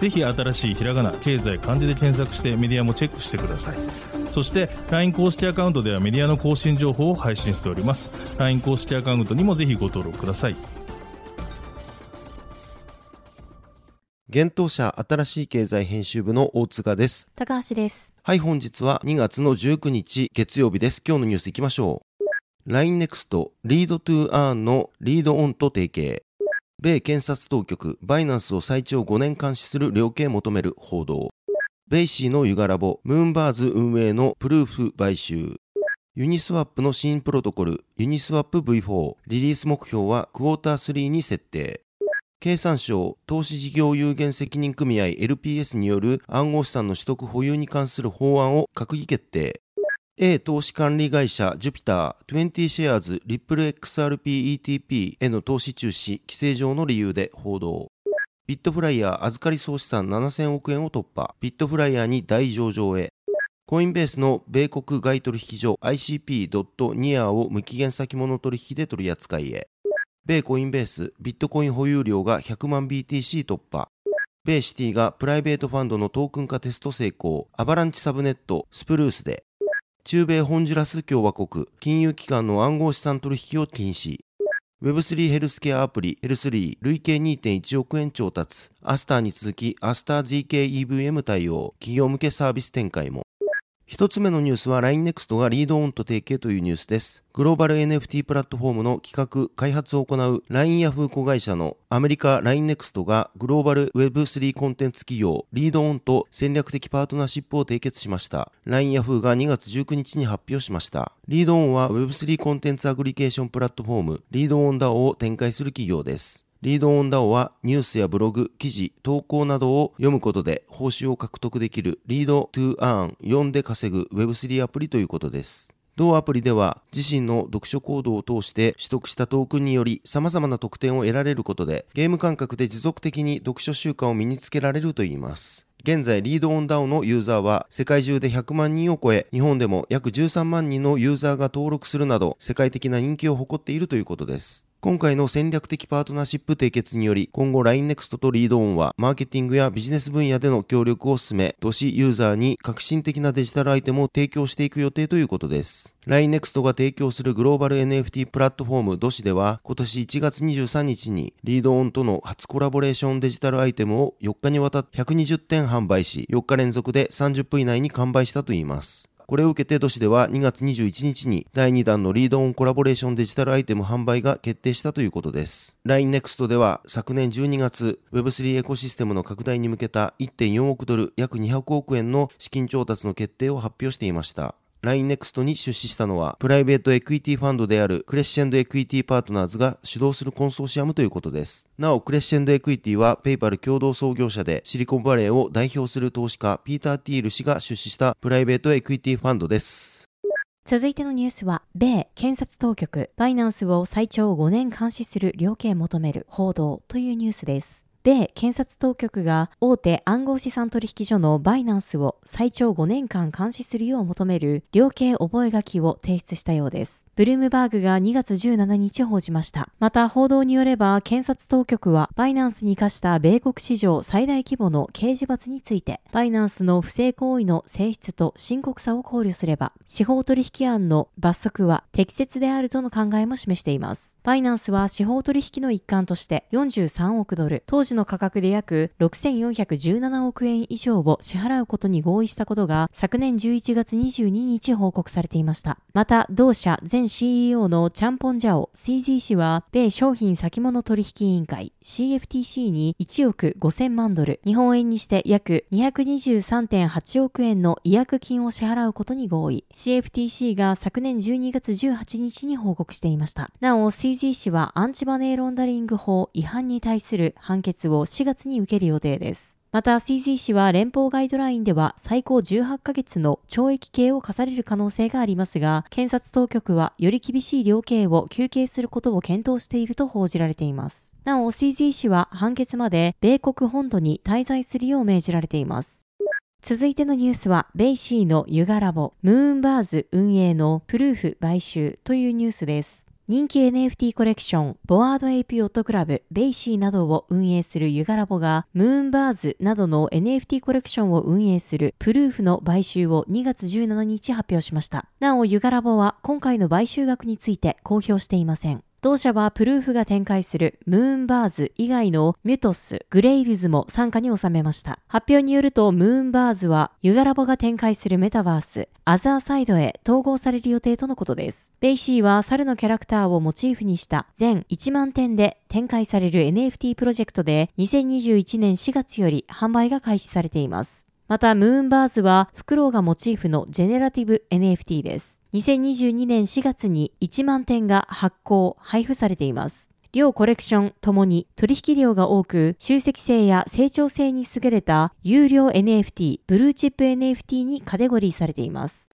ぜひ新しいひらがな経済漢字で検索してメディアもチェックしてくださいそして LINE 公式アカウントではメディアの更新情報を配信しております LINE 公式アカウントにもぜひご登録ください現当社新しい経済編集部の大塚です。高橋です。はい、本日は2月の19日月曜日です。今日のニュースいきましょう。LINENEXT リードトゥーアーンのリードオンと提携。米検察当局バイナンスを最長5年監視する量刑求める報道。 BAYC の Yuga Labs Moonbirds 運営の PROOF 買収。 Uniswap の新プロトコル Uniswap V4 リリース目標はクォーター3に設定。経産省投資事業有限責任組合 LPS による暗号資産の取得保有に関する法案を閣議決定 A 投資管理会社ジュピター20シェアーズリップル XRPETP への投資中止規制上の理由で報道ビットフライヤー預かり総資産7000億円を突破ビットフライヤーに大上場へコインベースの米国外取引所 ICP.NIA を無期限先物取引で取り扱いへ米コインベース、ビットコイン保有量が100万 BTC 突破。米シティがプライベートファンドのトークン化テスト成功。アバランチサブネット、スプルースで。中米ホンジュラス共和国、金融機関の暗号資産取引を禁止。Web3 ヘルスケアアプリ、ヘルスリー、累計2.1億円調達。 Astar に続き、 Astar zkEVM 対応。企業向けサービス展開も。一つ目のニュースは LINENEXT がリードオンと提携というニュースです。グローバル NFT プラットフォームの企画、開発を行う LINE ヤフー子会社のアメリカ LINENEXT がグローバル Web3 コンテンツ企業リードオンと戦略的パートナーシップを締結しました。LINE ヤフーが2月19日に発表しました。 ReadON は Web3 コンテンツアグリケーションプラットフォームリードオン DAO を展開する企業です。 ReadON DAO はニュースやブログ、記事、投稿などを読むことで報酬を獲得できる Read to Earn 読んで稼ぐ Web3 アプリということです。同アプリでは自身の読書行動を通して取得したトークンにより様々な特典を得られることでゲーム感覚で持続的に読書習慣を身につけられるといいます。現在、リードオンダオのユーザーは世界中で100万人を超え、日本でも約13万人のユーザーが登録するなど、世界的な人気を誇っているということです。今回の戦略的パートナーシップ締結により、今後 LINENEXT とリードオンは、マーケティングやビジネス分野での協力を進め、都市ユーザーに革新的なデジタルアイテムを提供していく予定ということです。LINENEXT が提供するグローバル NFT プラットフォーム DOSI では、今年1月23日に、リードオンとの初コラボレーションデジタルアイテムを4日にわたって120点販売し、4日連続で30分以内に完売したといいます。これを受けて、同社では2月21日に第2弾の ReadON コラボレーションデジタルアイテム販売が決定したということです。LINENEXT では昨年12月、Web3 エコシステムの拡大に向けた1.4億ドル、約200億円の資金調達の決定を発表していました。LINENEXT に出資したのは、プライベートエクイティファンドであるクレッシェンドエクイティパートナーズが主導するコンソーシアムということです。なお、クレッシェンドエクイティは、ペイパル共同創業者で、シリコンバレーを代表する投資家、ピーター・ティール氏が出資したプライベートエクイティファンドです。続いてのニュースは、米検察当局、バイナンスを最長5年監視する量刑求める報道というニュースです。米検察当局が大手暗号資産取引所のバイナンスを最長5年間監視するよう求める量刑覚書を提出したようです。ブルームバーグが2月17日報じました。また報道によれば検察当局はバイナンスに課した米国史上最大規模の刑事罰についてバイナンスの不正行為の性質と深刻さを考慮すれば司法取引案の罰則は適切であるとの考えも示しています。バイナンスは司法取引の一環として43億ドル、当時の価格で約6417億円以上を支払うことに合意したことが昨年11月22日報告されていました。また、同社前 CEO のチャンポンジャオ CZ 氏は、米商品先物取引委員会 CFTC に1億5000万ドル、日本円にして約223.8億円の違約金を支払うことに合意。CFTC が昨年12月18日に報告していました。なお、CZ 氏はアンチマネーロンダリング法違反に対する判決を4月に受ける予定です。また CZ 氏は連邦ガイドラインでは最高18ヶ月の懲役刑を課される可能性がありますが、検察当局はより厳しい量刑を求刑することを検討していると報じられています。なお CZ 氏は判決まで米国本土に滞在するよう命じられています。続いてのニュースは、 BAYC の Yuga Labs、Moonbirds 運営の PROOF 買収というニュースです。人気 NFT コレクション、 Bored Ape Yacht Club、BAYC などを運営する Yuga Labs が、 Moonbirds などの NFT コレクションを運営する PROOF の買収を2月17日発表しました。なお、 Yuga Labs は今回の買収額について公表していません。同社は PROOF が展開する Moonbirds 以外の Mythics、Grails も傘下に収めました。発表によると Moonbirds は Yuga Labs が展開するメタバース、 Otherside へ統合される予定とのことです。 BAYC は猿のキャラクターをモチーフにした全1万点で展開される NFT プロジェクトで2021年4月より販売が開始されています。また、 Moonbirds は、フクロウがモチーフのジェネラティブ NFT です。2022年4月に1万点が発行、配布されています。両コレクションともに取引量が多く、収益性や成長性に優れた有料 NFT、ブルーチップ NFT にカテゴリーされています。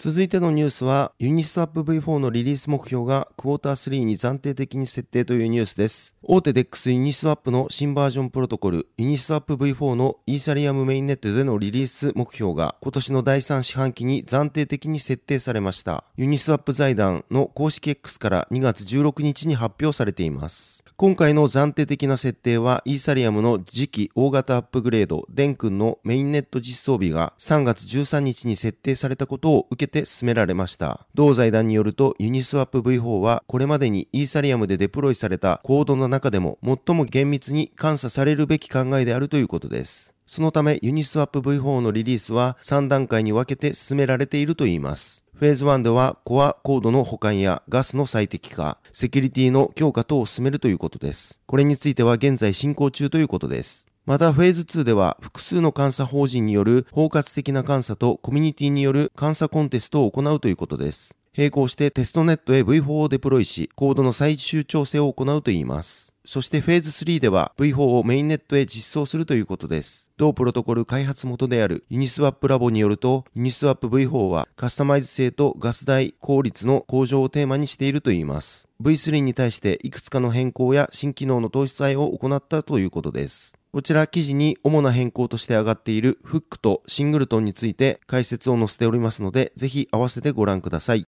続いてのニュースは、ユニスワップ V4 のリリース目標がクォーター3に暫定的に設定というニュースです。大手 DEX Uniswap の新バージョンプロトコル、 Uniswap V4 のイーサリアムメインネットでのリリース目標が今年の第3四半期に暫定的に設定されました。 Uniswap 財団の公式 X から2月16日に発表されています。今回の暫定的な設定は、イーサリアムの次期大型アップグレード、 Dencun のメインネット実装日が3月13日に設定されたことを受けて進められました。同財団によると、 Uniswap V4 は、これまでにイーサリアムでデプロイされたコードの中でも最も厳密に監査されるべき考えであるということです。そのため、ユニスワップ V4 のリリースは3段階に分けて進められているといいます。フェーズ1ではコアコードの保管やガスの最適化、セキュリティの強化等を進めるということです。これについては現在進行中ということです。またフェーズ2では複数の監査法人による包括的な監査とコミュニティによる監査コンテストを行うということです。並行してテストネットへ V4 をデプロイし、コードの最終調整を行うといいます。そしてフェーズ3では V4 をメインネットへ実装するということです。同プロトコル開発元であるユニスワップラボによると、ユニスワップ V4 はカスタマイズ性とガス代効率の向上をテーマにしているといいます。V3 に対していくつかの変更や新機能の投資載を行ったということです。こちら記事に主な変更として上がっているフックとシングルトンについて解説を載せておりますので、ぜひ合わせてご覧ください。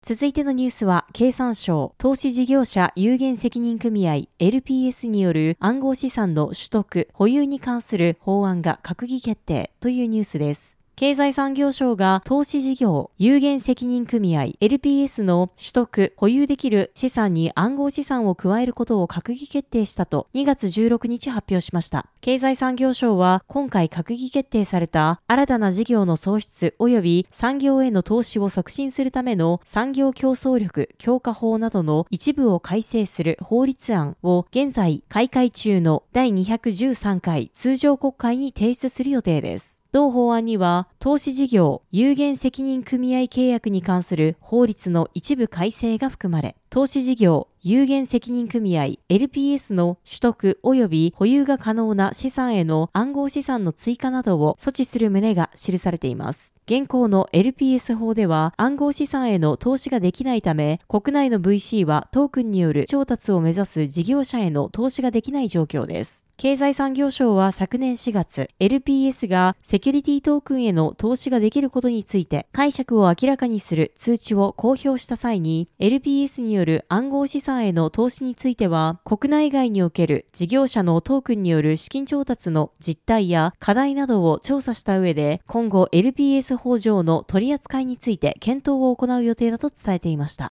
続いてのニュースは、経産省投資事業者有限責任組合 LPS による暗号資産の取得、保有に関する法案が閣議決定というニュースです。経済産業省が投資事業有限責任組合 LPS の取得、保有できる資産に暗号資産を加えることを閣議決定したと2月16日発表しました。経済産業省は今回閣議決定された新たな事業の創出及び産業への投資を促進するための産業競争力強化法などの一部を改正する法律案を現在開会中の第213回通常国会に提出する予定です。同法案には、投資事業有限責任組合契約に関する法律の一部改正が含まれ、投資事業有限責任組合 LPS の取得及び保有が可能な資産への暗号資産の追加などを措置する旨が記されています。現行の LPS 法では暗号資産への投資ができないため、国内の VC はトークンによる調達を目指す事業者への投資ができない状況です。経済産業省は昨年4月、LPS がセキュリティトークンへの投資ができることについて解釈を明らかにする通知を公表した際に、LPS による暗号資産への投資については、国内外における事業者のトークンによる資金調達の実態や課題などを調査した上で、今後 LPS 法上の取り扱いについて検討を行う予定だと伝えていました。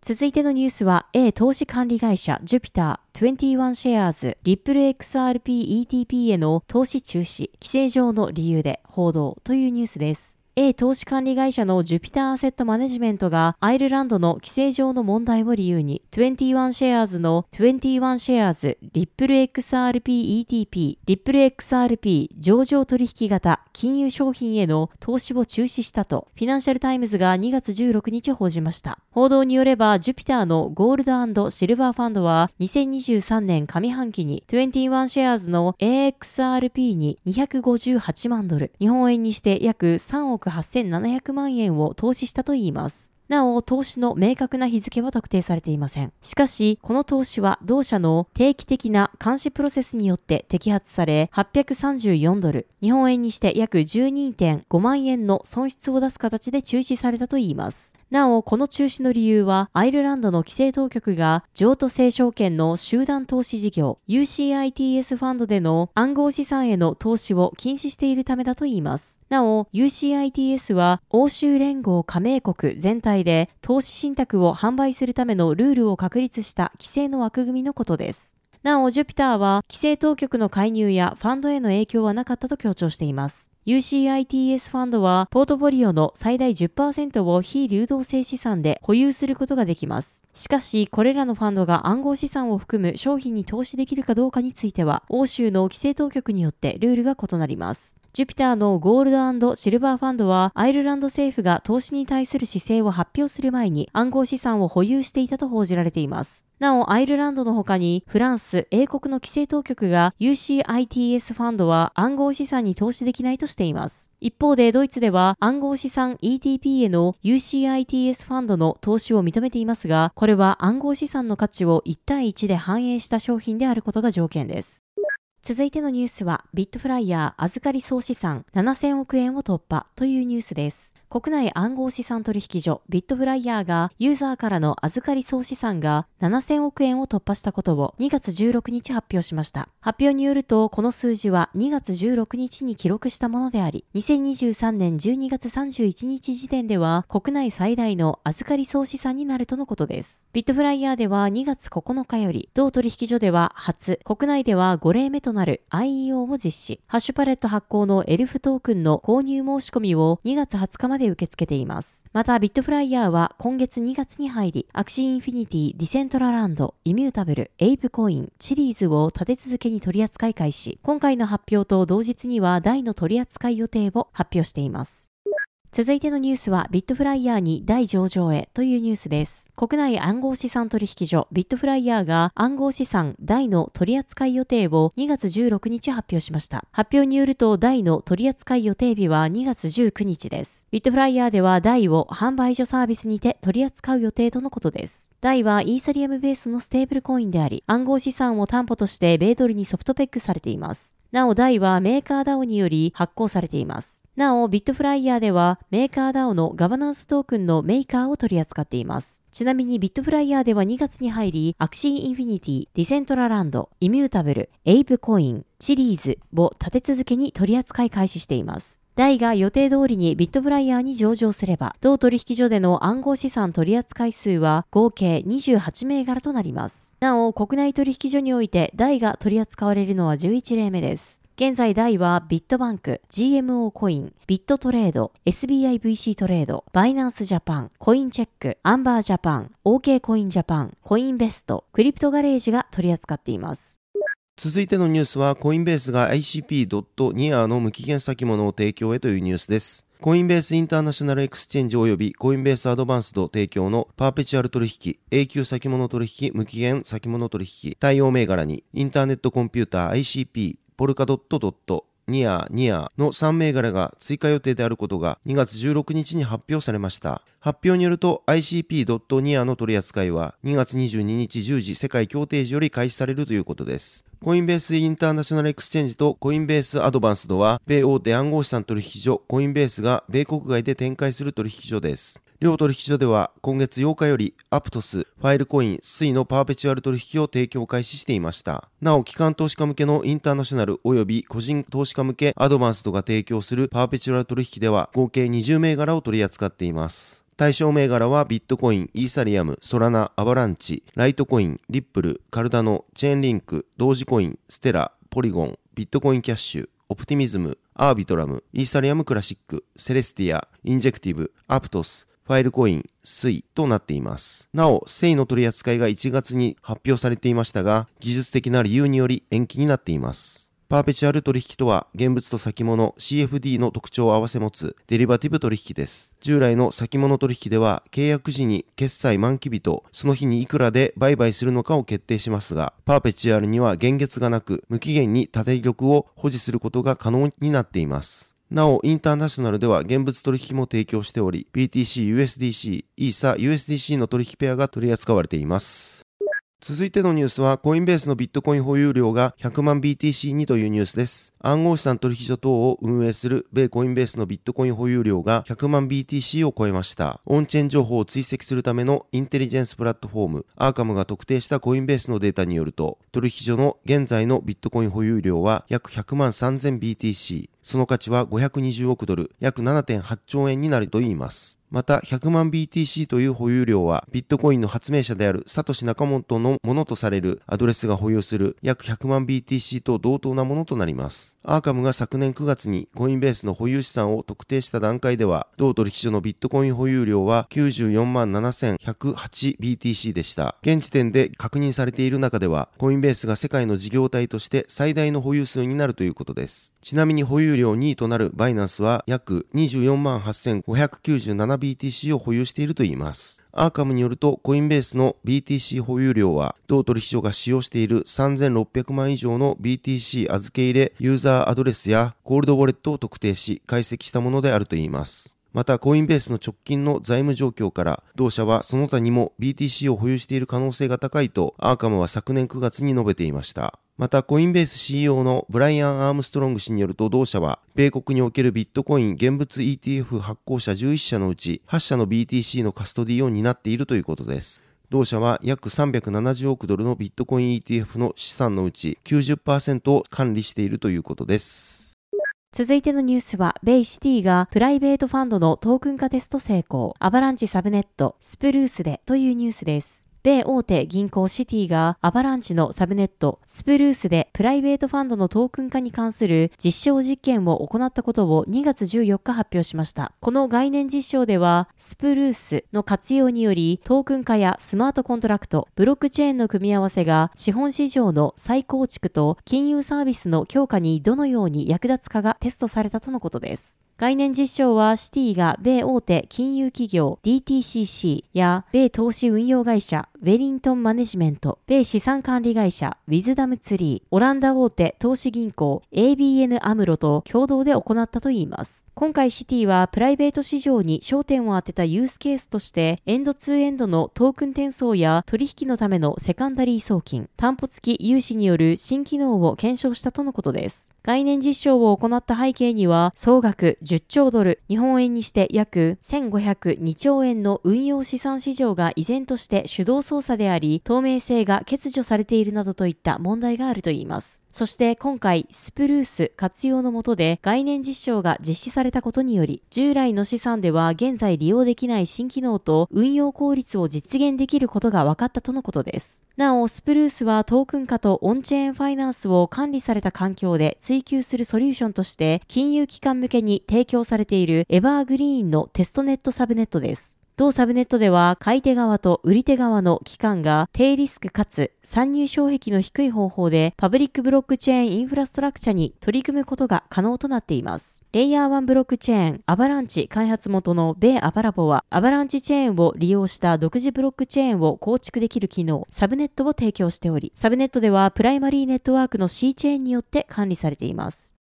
続いてのニュースは、A 投資管理会社ジュピター21シェアーズリップル XRP ETP への投資中止、規制上の理由で報道というニュースです。A 投資管理会社のジュピターアセットマネジメントがアイルランドの規制上の問題を理由に21シェアーズの21シェアーズリップル XRP ETP リップル XRP 上場取引型金融商品への投資を中止したとフィナンシャルタイムズが2月16日報じました。報道によればジュピターのゴールドシルバーファンドは2023年上半期に21シェアーズの AXRP に258万ドル、日本円にして約3億8700万円を投資したといいます。なお、投資の明確な日付は特定されていません。しかし、この投資は同社の定期的な監視プロセスによって摘発され、834ドル、日本円にして約12.5万円の損失を出す形で中止されたといいます。なお、この中止の理由は、アイルランドの規制当局が、譲渡性証券の集団投資事業、UCITS ファンドでの暗号資産への投資を禁止しているためだといいます。なお、UCITS は、欧州連合加盟国全体で、投資信託を販売するためのルールを確立した規制の枠組みのことです。なお、ジュピターは、規制当局の介入やファンドへの影響はなかったと強調しています。UCITS ファンドは、ポートフォリオの最大10%を非流動性資産で保有することができます。しかし、これらのファンドが暗号資産を含む商品に投資できるかどうかについては、欧州の規制当局によってルールが異なります。ジュピターのゴールドシルバーファンドは、アイルランド政府が投資に対する姿勢を発表する前に暗号資産を保有していたと報じられています。なお、アイルランドの他に、フランス、英国の規制当局が UCITS ファンドは暗号資産に投資できないとしています。一方で、ドイツでは暗号資産 ETP への UCITS ファンドの投資を認めていますが、これは暗号資産の価値を1対1で反映した商品であることが条件です。続いてのニュースは、ビットフライヤー預かり総資産7000億円を突破というニュースです。国内暗号資産取引所ビットフライヤーがユーザーからの預かり総資産が7000億円を突破したことを2月16日発表しました。発表によると、この数字は2月16日に記録したものであり、2023年12月31日時点では国内最大の預かり総資産になるとのことです。ビットフライヤーでは2月9日より、同取引所では初、国内では5例目となる IEO を実施。ハッシュパレット発行のエルフトークンの購入申し込みを2月20日までで受け付けています。また、ビットフライヤーは今月2月に入り、アクシーインフィニティ、ディセントラランド、イミュータブル、エイプコイン、チリーズを立て続けに取り扱い開始。今回の発表と同日にはダイの取り扱い予定を発表しています。続いてのニュースはビットフライヤーにダイ上場へというニュースです。国内暗号資産取引所ビットフライヤーが暗号資産ダイの取扱い予定を2月16日発表しました。発表によるとダイの取扱い予定日は2月19日です。ビットフライヤーではダイを販売所サービスにて取り扱う予定とのことです。ダイはイーサリアムベースのステーブルコインであり、暗号資産を担保として米ドルにソフトペックされています。なお、ダイはメーカー DAO により発行されています。なお、ビットフライヤーではメーカー DAO のガバナンストークンのメーカーを取り扱っています。ちなみにビットフライヤーでは2月に入り、アクシーインフィニティ、ディセントラランド、イミュータブル、エイプコイン、チリーズを立て続けに取り扱い開始しています。ダイが予定通りにビットフライヤーに上場すれば、同取引所での暗号資産取扱い数は合計28銘柄となります。なお、国内取引所においてダイが取り扱われるのは11例目です。現在ダイはビットバンク、GMO コイン、ビットトレード、SBIVC トレード、バイナンスジャパン、コインチェック、アンバージャパン、OK コインジャパン、コインベスト、クリプトガレージが取り扱っています。続いてのニュースは、コインベースが ICP.NIA の無期限先物を提供へというニュースです。コインベースインターナショナルエクスチェンジ及びコインベースアドバンスド提供のパーペチュアル取引、永久先物取引、無期限先物取引、対応銘柄にインターネットコンピューター ICP、ポルカドット DOT、ニア NEAR の3銘柄が追加予定であることが2月16日に発表されました。発表によると ICP.NIA の取り扱いは2月22日10時世界協定時より開始されるということです。コインベースインターナショナルエクスチェンジとコインベースアドバンスドは、米大手暗号資産取引所コインベースが米国外で展開する取引所です。両取引所では今月8日よりアプトス、ファイルコイン、スイのパーペチュアル取引を提供開始していました。なお、機関投資家向けのインターナショナル及び個人投資家向けアドバンスドが提供するパーペチュアル取引では合計20銘柄を取り扱っています。対象銘柄はビットコイン、イーサリアム、ソラナ、アバランチ、ライトコイン、リップル、カルダノ、チェーンリンク、ドージコイン、ステラ、ポリゴン、ビットコインキャッシュ、オプティミズム、アービトラム、イーサリアムクラシック、セレスティア、インジェクティブ、アプトス、ファイルコイン、スイとなっています。なお、セイの取り扱いが1月に発表されていましたが、技術的な理由により延期になっています。パーペチュアル取引とは、現物と先物 CFD の特徴を併せ持つデリバティブ取引です。従来の先物取引では、契約時に決済満期日とその日にいくらで売買するのかを決定しますが、パーペチュアルには現月がなく、無期限に縦玉を保持することが可能になっています。なお、インターナショナルでは現物取引も提供しており、BTC、USDC、イーサ、USDC の取引ペアが取り扱われています。続いてのニュースは、コインベースのビットコイン保有量が100万 BTC にというニュースです。暗号資産取引所等を運営する米コインベースのビットコイン保有量が100万 BTC を超えました。オンチェーン情報を追跡するためのインテリジェンスプラットフォーム、アーカムが特定したコインベースのデータによると、取引所の現在のビットコイン保有量は約100万 3000BTC、その価値は520億ドル、約7.8兆円になるといいます。また、100万 BTC という保有量は、ビットコインの発明者であるサトシ・ナカモトのものとされるアドレスが保有する約100万 BTC と同等なものとなります。アーカムが昨年9月にコインベースの保有資産を特定した段階では、同取引所のビットコイン保有量は94万 7108BTC でした。現時点で確認されている中では、コインベースが世界の事業体として最大の保有数になるということです。ちなみに保有量2位となるバイナンスは約24万 8597BTC を保有しているといいます。アーカムによると、コインベースの BTC 保有量は、同取引所が使用している3600万以上の BTC 預け入れユーザーアドレスやコールドウォレットを特定し、解析したものであるといいます。また、コインベースの直近の財務状況から、同社はその他にも BTC を保有している可能性が高いと、アーカムは昨年9月に述べていました。また、コインベース CEO のブライアン・アームストロング氏によると、同社は、米国におけるビットコイン現物 ETF 発行者11社のうち、8社の BTC のカストディを担っているということです。同社は約370億ドルのビットコイン ETF の資産のうち90%を管理しているということです。続いてのニュースは、米シティがプライベートファンドのトークン化テスト成功、アバランチサブネット、スプルースでというニュースです。米大手銀行シティがアバランチのサブネットスプルースでプライベートファンドのトークン化に関する実証実験を行ったことを2月14日発表しました。この概念実証ではスプルースの活用によりトークン化やスマートコントラクト、ブロックチェーンの組み合わせが資本市場の再構築と金融サービスの強化にどのように役立つかがテストされたとのことです。概念実証はシティが米大手金融企業 DTCC や米投資運用会社ウェリントンマネジメント、米資産管理会社ウィズダムツリー、オランダ大手投資銀行 ABN アムロと共同で行ったといいます。今回シティはプライベート市場に焦点を当てたユースケースとしてエンドツーエンドのトークン転送や取引のためのセカンダリー送金、担保付き融資による新機能を検証したとのことです。概念実証を行った背景には総額10兆ドル、日本円にして約1502兆円の運用資産市場が依然として主導操作であり、透明性が欠如されているなどといった問題があるといいます。そして今回、スプルース活用のもとで概念実証が実施されたことにより、従来の資産では現在利用できない新機能と運用効率を実現できることが分かったとのことです。なお、スプルースはトークン化とオンチェーンファイナンスを管理された環境で追求するソリューションとして、金融機関向けに提供されているエバーグリーンのテストネットサブネットです。同サブネットでは、買い手側と売り手側の機関が低リスクかつ参入障壁の低い方法でパブリックブロックチェーンインフラストラクチャに取り組むことが可能となっています。レイヤー1ブロックチェーンアバランチ開発元の米アバラボは、アバランチチェーンを利用した独自ブロックチェーンを構築できる機能、サブネットを提供しており、サブネットではプライマリーネットワークの C チェーンによって管理されています。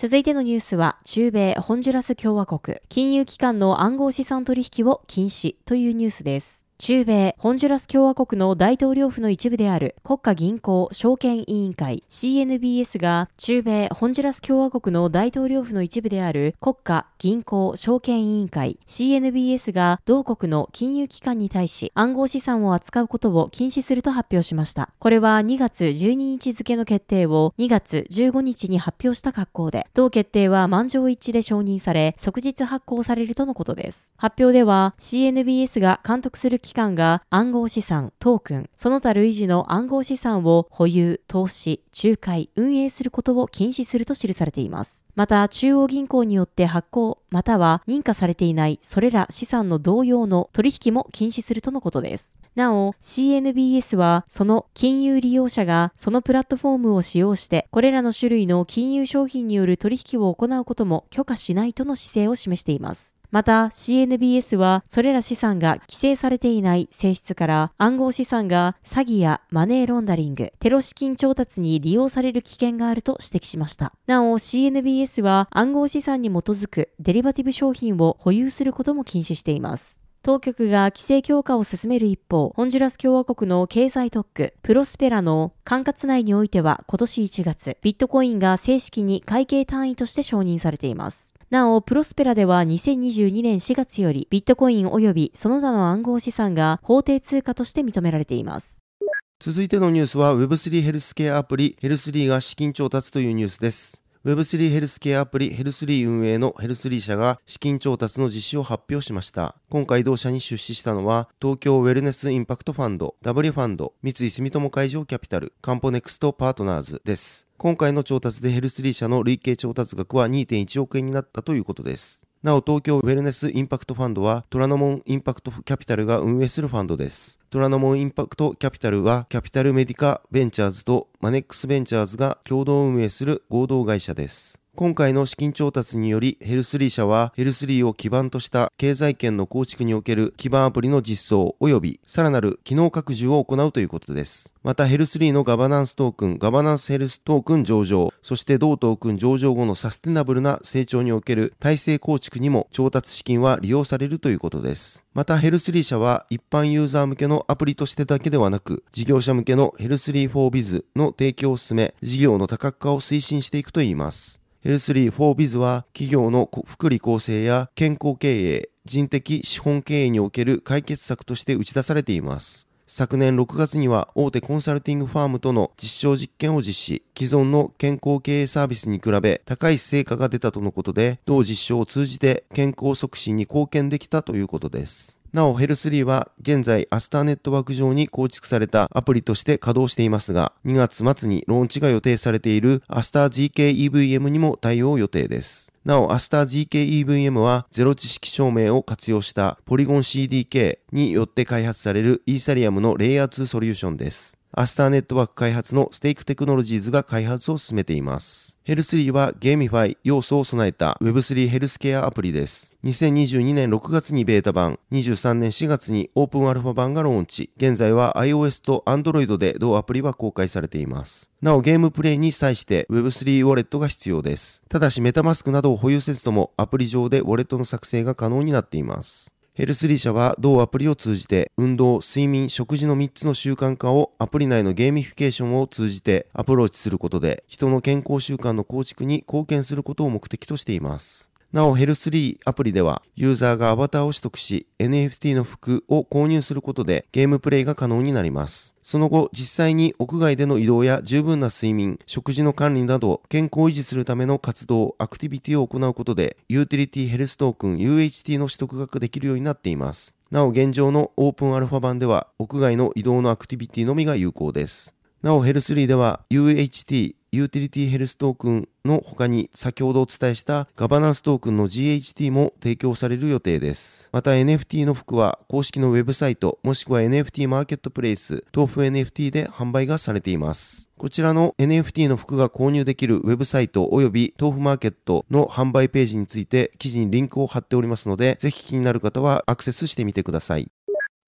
続いてのニュースは、中米ホンジュラス共和国、金融機関の暗号資産取引を禁止というニュースです。中米ホンジュラス共和国の大統領府の一部である国家銀行証券委員会 CNBS が中米ホンジュラス共和国の大統領府の一部である国家銀行証券委員会 CNBS が同国の金融機関に対し暗号資産を扱うことを禁止すると発表しました。これは2月12日付の決定を2月15日に発表した格好で、同決定は満場一致で承認され、即日発行されるとのことです。発表では CNBS が監督する機関が暗号資産、トークン、その他類似の暗号資産を保有、投資、仲介、運営することを禁止すると記されています。また、中央銀行によって発行、または認可されていないそれら資産の同様の取引も禁止するとのことです。なお、CNBS はその金融利用者がそのプラットフォームを使用してこれらの種類の金融商品による取引を行うことも許可しないとの姿勢を示しています。また CNBS はそれら資産が規制されていない性質から暗号資産が詐欺やマネーロンダリング、テロ資金調達に利用される危険があると指摘しました。なお CNBS は暗号資産に基づくデリバティブ商品を保有することも禁止しています。当局が規制強化を進める一方、ホンジュラス共和国の経済特区、プロスペラの管轄内においては今年1月、ビットコインが正式に会計単位として承認されています。なお、プロスペラでは2022年4月よりビットコイン及びその他の暗号資産が法定通貨として認められています。続いてのニュースは Web3 ヘルスケアアプリヘルスリーが資金調達というニュースです。Web3 ヘルスケアアプリヘルスリー運営のヘルスリー社が資金調達の実施を発表しました。今回同社に出資したのは、東京ウェルネスインパクトファンド、W ファンド、三井住友海上キャピタル、カンポネクストパートナーズです。今回の調達でヘルスリー社の累計調達額は2.1億円になったということです。なお、東京ウェルネスインパクトファンドは、虎ノ門インパクトキャピタルが運営するファンドです。虎ノ門インパクトキャピタルは、キャピタルメディカベンチャーズとマネックスベンチャーズが共同運営する合同会社です。今回の資金調達により、ヘルスリー社は、ヘルスリーを基盤とした経済圏の構築における基盤アプリの実装及び、さらなる機能拡充を行うということです。また、ヘルスリーのガバナンストークン、ガバナンスヘルストークン上場、そして同トークン上場後のサステナブルな成長における体制構築にも調達資金は利用されるということです。また、ヘルスリー社は一般ユーザー向けのアプリとしてだけではなく、事業者向けのヘルスリー 4Biz の提供を進め、事業の多角化を推進していくといいます。L3 4 b i z は企業の福利厚生や健康経営、人的資本経営における解決策として打ち出されています。昨年6月には大手コンサルティングファームとの実証実験を実施、既存の健康経営サービスに比べ高い成果が出たとのことで、同実証を通じて健康促進に貢献できたということです。なお、ヘルスリーは現在アスターネットワーク上に構築されたアプリとして稼働していますが、2月末にローンチが予定されているアスター GKEVM にも対応予定です。なお、アスター GKEVM はゼロ知識証明を活用したポリゴン CDK によって開発されるイーサリアムのレイヤー2ソリューションです。アスターネットワーク開発のステークテクノロジーズが開発を進めています。ヘルスリーは GameFi 要素を備えた Web3 ヘルスケアアプリです。2022年6月にベータ版、23年4月にオープンアルファ版がローンチ。現在は iOS と Android で同アプリは公開されています。なおゲームプレイに際して Web3 ウォレットが必要です。ただしメタマスクなどを保有せずともアプリ上でウォレットの作成が可能になっています。ヘルスリー社は同アプリを通じて運動、睡眠、食事の3つの習慣化をアプリ内のゲーミフィケーションを通じてアプローチすることで人の健康習慣の構築に貢献することを目的としています。なお、ヘルスリーアプリでは、ユーザーがアバターを取得し、NFT の服を購入することでゲームプレイが可能になります。その後、実際に屋外での移動や十分な睡眠、食事の管理など、健康を維持するための活動、アクティビティを行うことで、ユーティリティヘルストークン UHT の取得ができるようになっています。なお、現状のオープンアルファ版では、屋外の移動のアクティビティのみが有効です。なお、ヘルスリーでは UHT、ユーティリティヘルストークンの他に先ほどお伝えしたガバナンストークンの GHT も提供される予定です。また NFT の服は公式のウェブサイトもしくは NFT マーケットプレイス豆腐 NFT で販売がされています。こちらの NFT の服が購入できるウェブサイト及び tofu マーケットの販売ページについて記事にリンクを貼っておりますのでぜひ気になる方はアクセスしてみてください。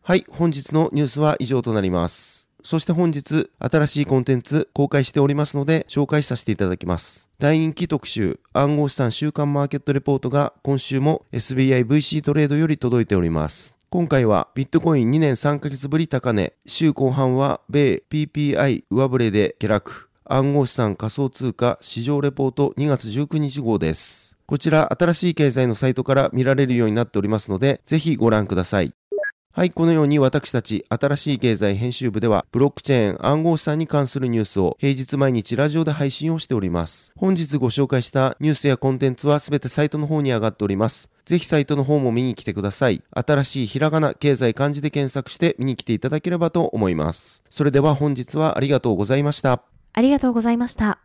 はい、本日のニュースは以上となります。そして本日、新しいコンテンツ公開しておりますので、紹介させていただきます。大人気特集、暗号資産週間マーケットレポートが今週も SBIVC トレードより届いております。今回はビットコイン2年3ヶ月ぶり高値、週後半は米 PPI 上振れで下落、暗号資産仮想通貨市場レポート2月19日号です。こちら新しい経済のサイトから見られるようになっておりますので、ぜひご覧ください。はい、このように私たち新しい経済編集部ではブロックチェーン暗号資産に関するニュースを平日毎日ラジオで配信をしております。本日ご紹介したニュースやコンテンツはすべてサイトの方に上がっております。ぜひサイトの方も見に来てください。新しいひらがな、経済漢字で検索して見に来ていただければと思います。それでは本日はありがとうございました。ありがとうございました。